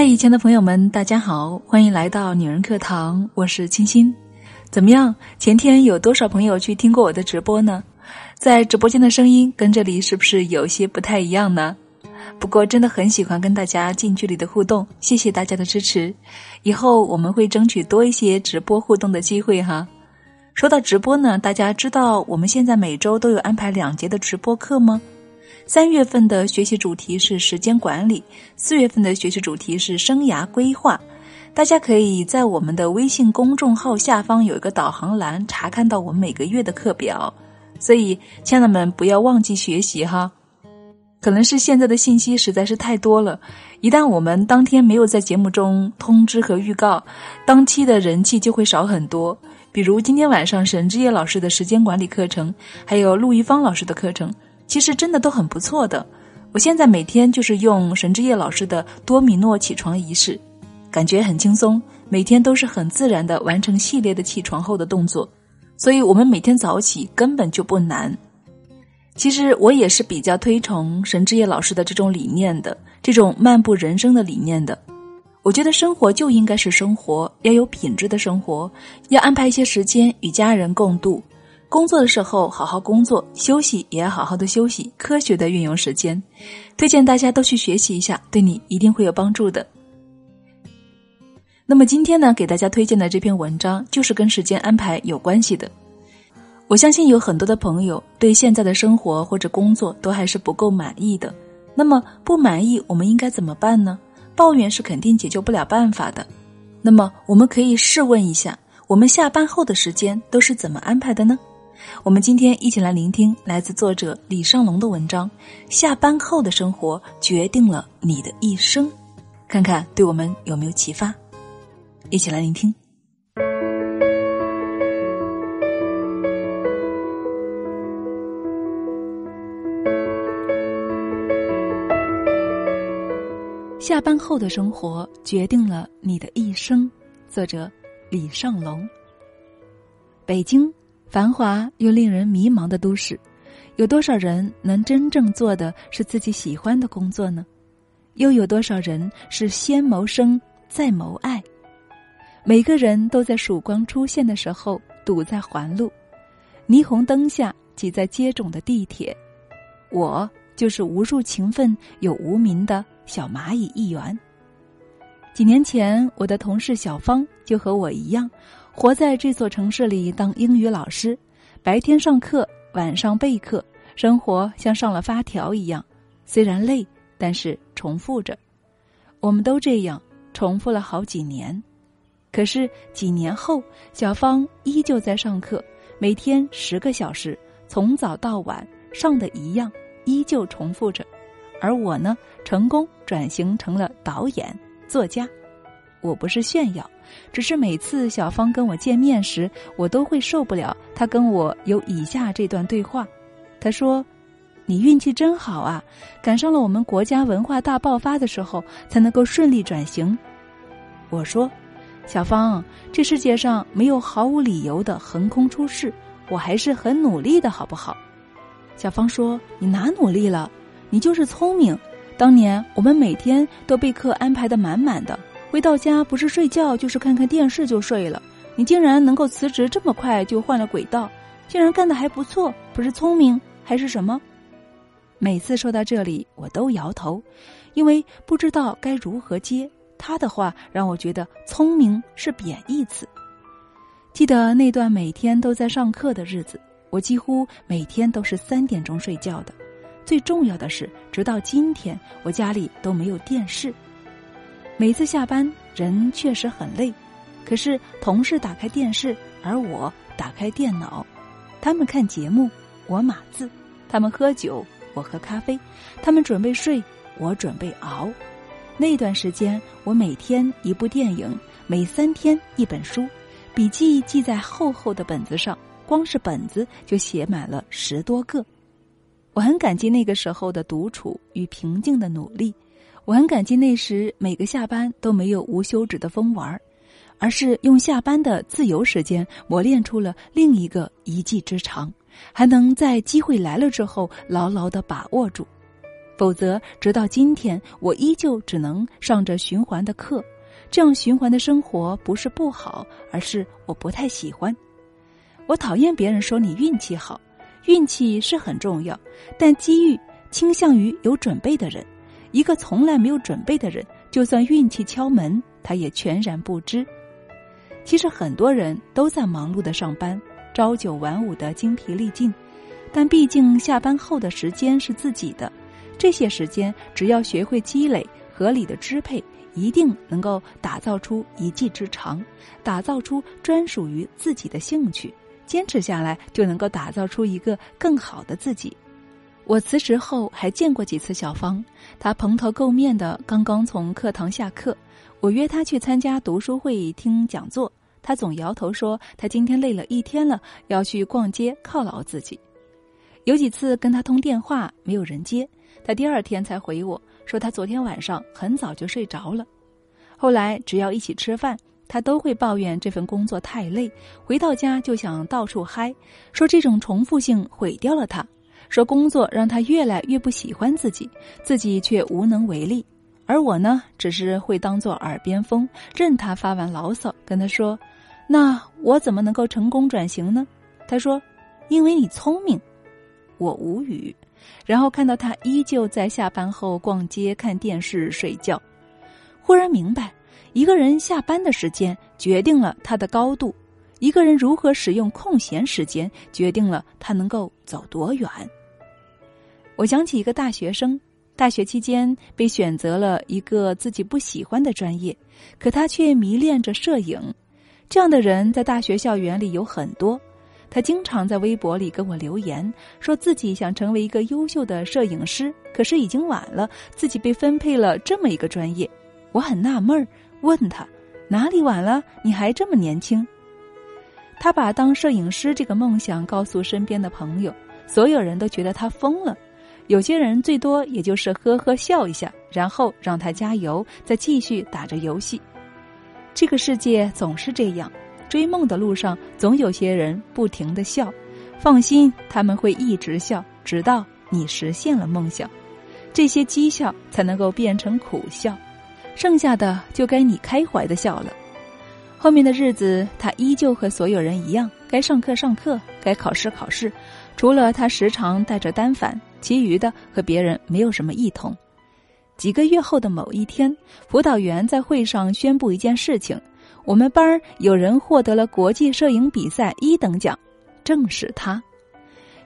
嗨，以前的朋友们，大家好，欢迎来到女人课堂，我是清新。怎么样？前天有多少朋友去听过我的直播呢？在直播间的声音跟这里是不是有些不太一样呢？不过真的很喜欢跟大家近距离的互动，谢谢大家的支持。以后我们会争取多一些直播互动的机会哈。说到直播呢，大家知道我们现在每周都有安排两节的直播课吗？三月份的学习主题是时间管理，四月份的学习主题是生涯规划。大家可以在我们的微信公众号下方有一个导航栏，查看到我们每个月的课表。所以，亲爱的们不要忘记学习哈。可能是现在的信息实在是太多了，一旦我们当天没有在节目中通知和预告，当期的人气就会少很多。比如今天晚上沈之业老师的时间管理课程，还有陆一芳老师的课程。其实真的都很不错的，我现在每天就是用神之夜老师的多米诺起床仪式，感觉很轻松，每天都是很自然的完成系列的起床后的动作，所以我们每天早起根本就不难。其实我也是比较推崇神之夜老师的这种理念的，这种漫步人生的理念的。我觉得生活就应该是生活，要有品质的生活，要安排一些时间与家人共度。工作的时候好好工作，休息也要好好的休息，科学的运用时间。推荐大家都去学习一下，对你一定会有帮助的。那么今天呢，给大家推荐的这篇文章就是跟时间安排有关系的。我相信有很多的朋友对现在的生活或者工作都还是不够满意的。那么不满意，我们应该怎么办呢？抱怨是肯定解决不了办法的。那么我们可以试问一下，我们下班后的时间都是怎么安排的呢？我们今天一起来聆听来自作者李尚龙的文章《下班后的生活决定了你的一生》，看看对我们有没有启发。一起来聆听。下班后的生活决定了你的一生。作者李尚龙。北京。繁华又令人迷茫的都市，有多少人能真正做的是自己喜欢的工作呢？又有多少人是先谋生再谋爱？每个人都在曙光出现的时候堵在环路，霓虹灯下挤在接踵的地铁。我就是无数勤奋又无名的小蚂蚁一员。几年前，我的同事小芳就和我一样。活在这座城市里当英语老师，白天上课，晚上备课，生活像上了发条一样，虽然累，但是重复着。我们都这样重复了好几年，可是几年后，小芳依旧在上课，每天十个小时，从早到晚上的一样，依旧重复着。而我呢，成功转型成了导演、作家。我不是炫耀，只是每次小芳跟我见面时，我都会受不了。她跟我有以下这段对话：她说：“你运气真好啊，赶上了我们国家文化大爆发的时候，才能够顺利转型。”我说：“小芳，这世界上没有毫无理由的横空出世，我还是很努力的，好不好？”小芳说：“你哪努力了？你就是聪明。当年我们每天都被课安排的满满的。”回到家不是睡觉就是看看电视就睡了。你竟然能够辞职这么快就换了轨道，竟然干得还不错，不是聪明还是什么？每次说到这里，我都摇头，因为不知道该如何接他的话，让我觉得聪明是贬义词。记得那段每天都在上课的日子，我几乎每天都是三点钟睡觉的。最重要的是，直到今天，我家里都没有电视。每次下班，人确实很累，可是同事打开电视，而我打开电脑，他们看节目，我码字；他们喝酒，我喝咖啡；他们准备睡，我准备熬。那段时间，我每天一部电影，每三天一本书，笔记记在厚厚的本子上，光是本子就写满了十多个。我很感激那个时候的独处与平静的努力。我很感激那时每个下班都没有无休止的疯玩，而是用下班的自由时间磨练出了另一个一技之长，还能在机会来了之后牢牢的把握住。否则直到今天，我依旧只能上着循环的课。这样循环的生活不是不好，而是我不太喜欢。我讨厌别人说你运气好，运气是很重要，但机遇倾向于有准备的人。一个从来没有准备的人，就算运气敲门，他也全然不知。其实很多人都在忙碌的上班，朝九晚五的精疲力尽，但毕竟下班后的时间是自己的，这些时间只要学会积累，合理的支配。一定能够打造出一技之长，打造出专属于自己的兴趣，坚持下来就能够打造出一个更好的自己。我辞职后还见过几次小芳，她蓬头垢面的刚刚从课堂下课，我约她去参加读书会听讲座，她总摇头说她今天累了一天了，要去逛街犒劳自己。有几次跟她通电话没有人接，她第二天才回我。说她昨天晚上很早就睡着了，后来只要一起吃饭，她都会抱怨这份工作太累，回到家就想到处嗨，说这种重复性毁掉了她，说工作让他越来越不喜欢自己，自己却无能为力。而我呢，只是会当做耳边风，任他发完牢骚，跟他说：“那我怎么能够成功转型呢？”他说：“因为你聪明。”我无语。然后看到他依旧在下班后逛街、看电视、睡觉，忽然明白，一个人下班的时间决定了他的高度，一个人如何使用空闲时间决定了他能够走多远。我想起一个大学生，大学期间被选择了一个自己不喜欢的专业，可他却迷恋着摄影。这样的人在大学校园里有很多。他经常在微博里跟我留言，说自己想成为一个优秀的摄影师，可是已经晚了，自己被分配了这么一个专业。我很纳闷儿，问他哪里晚了？你还这么年轻。他把当摄影师这个梦想告诉身边的朋友，所有人都觉得他疯了。有些人最多也就是呵呵笑一下，然后让他加油，再继续打着游戏。这个世界总是这样。追梦的路上，总有些人不停的笑，放心，他们会一直笑，直到你实现了梦想。这些讥笑才能够变成苦笑，剩下的就该你开怀的笑了。后面的日子，他依旧和所有人一样，该上课上课，该考试考试。除了他时常带着单反，其余的和别人没有什么异同。几个月后的某一天，辅导员在会上宣布一件事情。我们班有人获得了国际摄影比赛一等奖，正是他。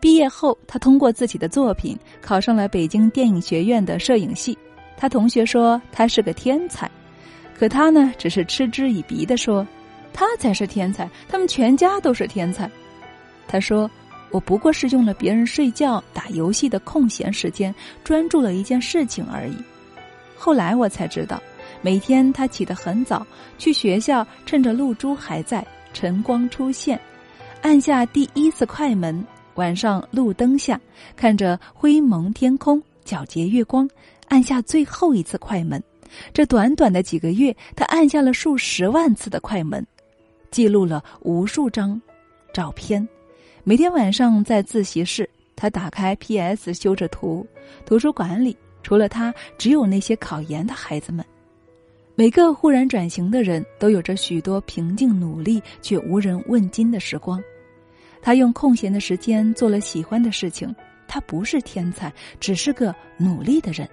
毕业后，他通过自己的作品考上了北京电影学院的摄影系。他同学说他是个天才，可他呢，只是嗤之以鼻的说：“他才是天才，他们全家都是天才。”他说：“我不过是用了别人睡觉、打游戏的空闲时间，专注了一件事情而已。”后来我才知道。每天他起得很早，去学校，趁着露珠还在，晨光出现，按下第一次快门。晚上路灯下，看着灰蒙天空，皎洁月光，按下最后一次快门。这短短的几个月，他按下了数十万次的快门，记录了无数张照片。每天晚上在自习室，他打开 PS 修着图。图书馆里，除了他，只有那些考研的孩子们。每个忽然转型的人都有着许多平静、努力却无人问津的时光。他用空闲的时间做了喜欢的事情。他不是天才，只是个努力的人。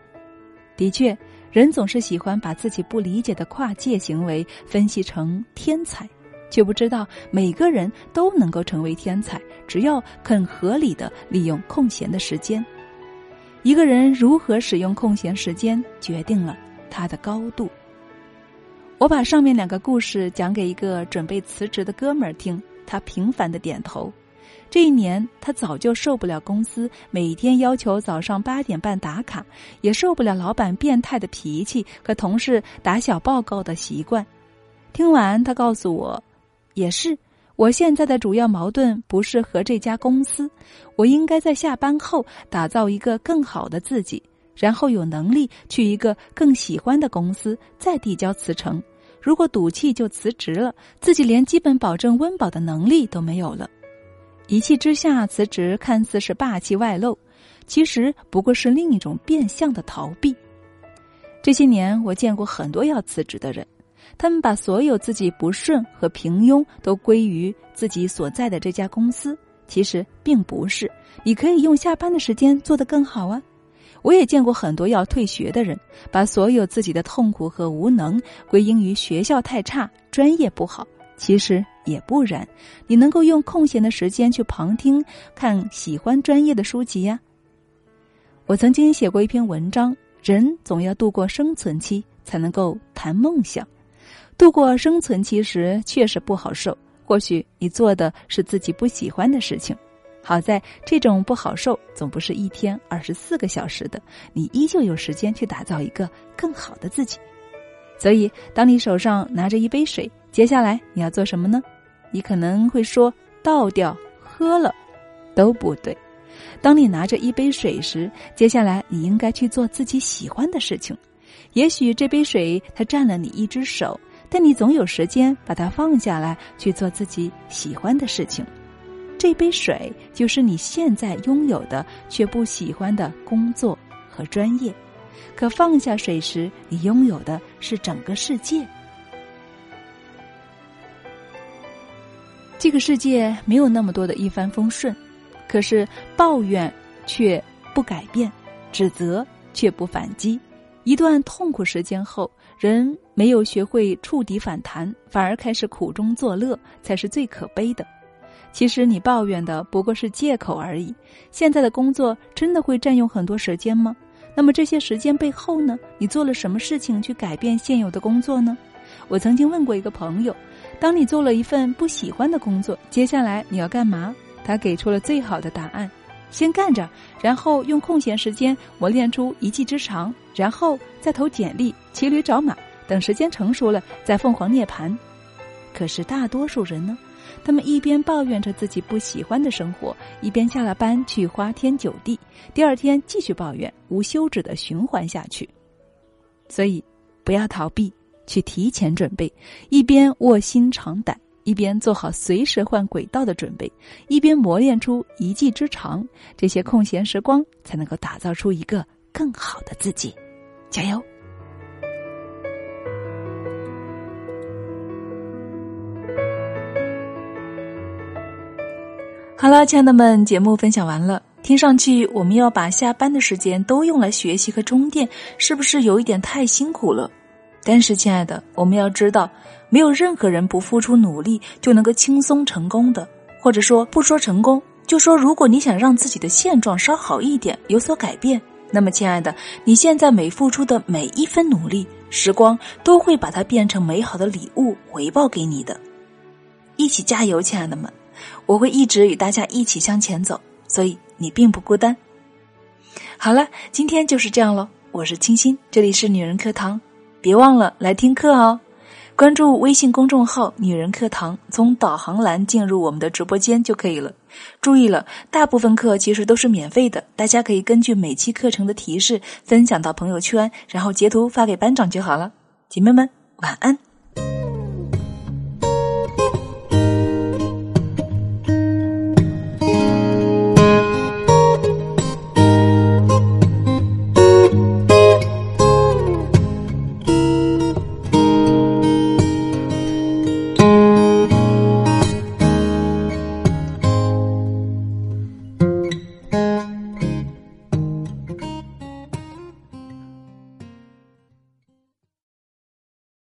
的确，人总是喜欢把自己不理解的跨界行为分析成天才，却不知道每个人都能够成为天才，只要肯合理的利用空闲的时间。一个人如何使用空闲时间，决定了他的高度。我把上面两个故事讲给一个准备辞职的哥们儿听，他频繁的点头。这一年，他早就受不了公司每天要求早上八点半打卡，也受不了老板变态的脾气和同事打小报告的习惯。听完，他告诉我，也是，我现在的主要矛盾不是和这家公司，我应该在下班后打造一个更好的自己。然后有能力去一个更喜欢的公司，再递交辞呈。如果赌气就辞职了，自己连基本保证温饱的能力都没有了。一气之下辞职，看似是霸气外露，其实不过是另一种变相的逃避。这些年，我见过很多要辞职的人，他们把所有自己不顺和平庸都归于自己所在的这家公司。其实并不是，你可以用下班的时间做得更好啊。我也见过很多要退学的人，把所有自己的痛苦和无能归因于学校太差、专业不好。其实也不然，你能够用空闲的时间去旁听、看喜欢专业的书籍呀。我曾经写过一篇文章：人总要度过生存期，才能够谈梦想。度过生存期时确实不好受，或许你做的是自己不喜欢的事情。好在这种不好受总不是一天二十四个小时的，你依旧有时间去打造一个更好的自己。所以，当你手上拿着一杯水。接下来你要做什么呢？你可能会说倒掉喝了，都不对。当你拿着一杯水时，接下来你应该去做自己喜欢的事情。也许这杯水它占了你一只手，但你总有时间把它放下来去做自己喜欢的事情。这杯水就是你现在拥有的却不喜欢的工作和专业。可放下水时，你拥有的是整个世界。这个世界没有那么多的一帆风顺，可是抱怨却不改变，指责却不反击。一段痛苦时间后，人没有学会触底反弹，反而开始苦中作乐，才是最可悲的。其实你抱怨的不过是借口而已。现在的工作真的会占用很多时间吗？那么这些时间背后呢？你做了什么事情去改变现有的工作呢？我曾经问过一个朋友。当你做了一份不喜欢的工作，接下来你要干嘛？他给出了最好的答案：先干着，然后用空闲时间磨练出一技之长，然后再投简历、骑驴找马，等时间成熟了再凤凰涅槃。可是大多数人呢，他们一边抱怨着自己不喜欢的生活，一边下了班去花天酒地，第二天继续抱怨，无休止的循环下去。所以，不要逃避。去提前准备，一边卧薪尝胆，一边做好随时换轨道的准备，一边磨练出一技之长，这些空闲时光才能够打造出一个更好的自己。加油！好了，亲爱的们，节目分享完了。听上去，我们要把下班的时间都用来学习和充电，是不是有一点太辛苦了？但是，亲爱的，我们要知道，没有任何人不付出努力就能够轻松成功的。或者说，不说成功，就说如果你想让自己的现状稍好一点，有所改变，那么，亲爱的，你现在每付出的每一分努力，时光都会把它变成美好的礼物回报给你的。一起加油，亲爱的们！我会一直与大家一起向前走，所以你并不孤单。好了，今天就是这样喽。我是清新，这里是女人课堂。别忘了来听课哦！关注微信公众号“女人课堂”，从导航栏进入我们的直播间就可以了。注意了，大部分课其实都是免费的，大家可以根据每期课程的提示分享到朋友圈，然后截图发给班长就好了。姐妹们，晚安。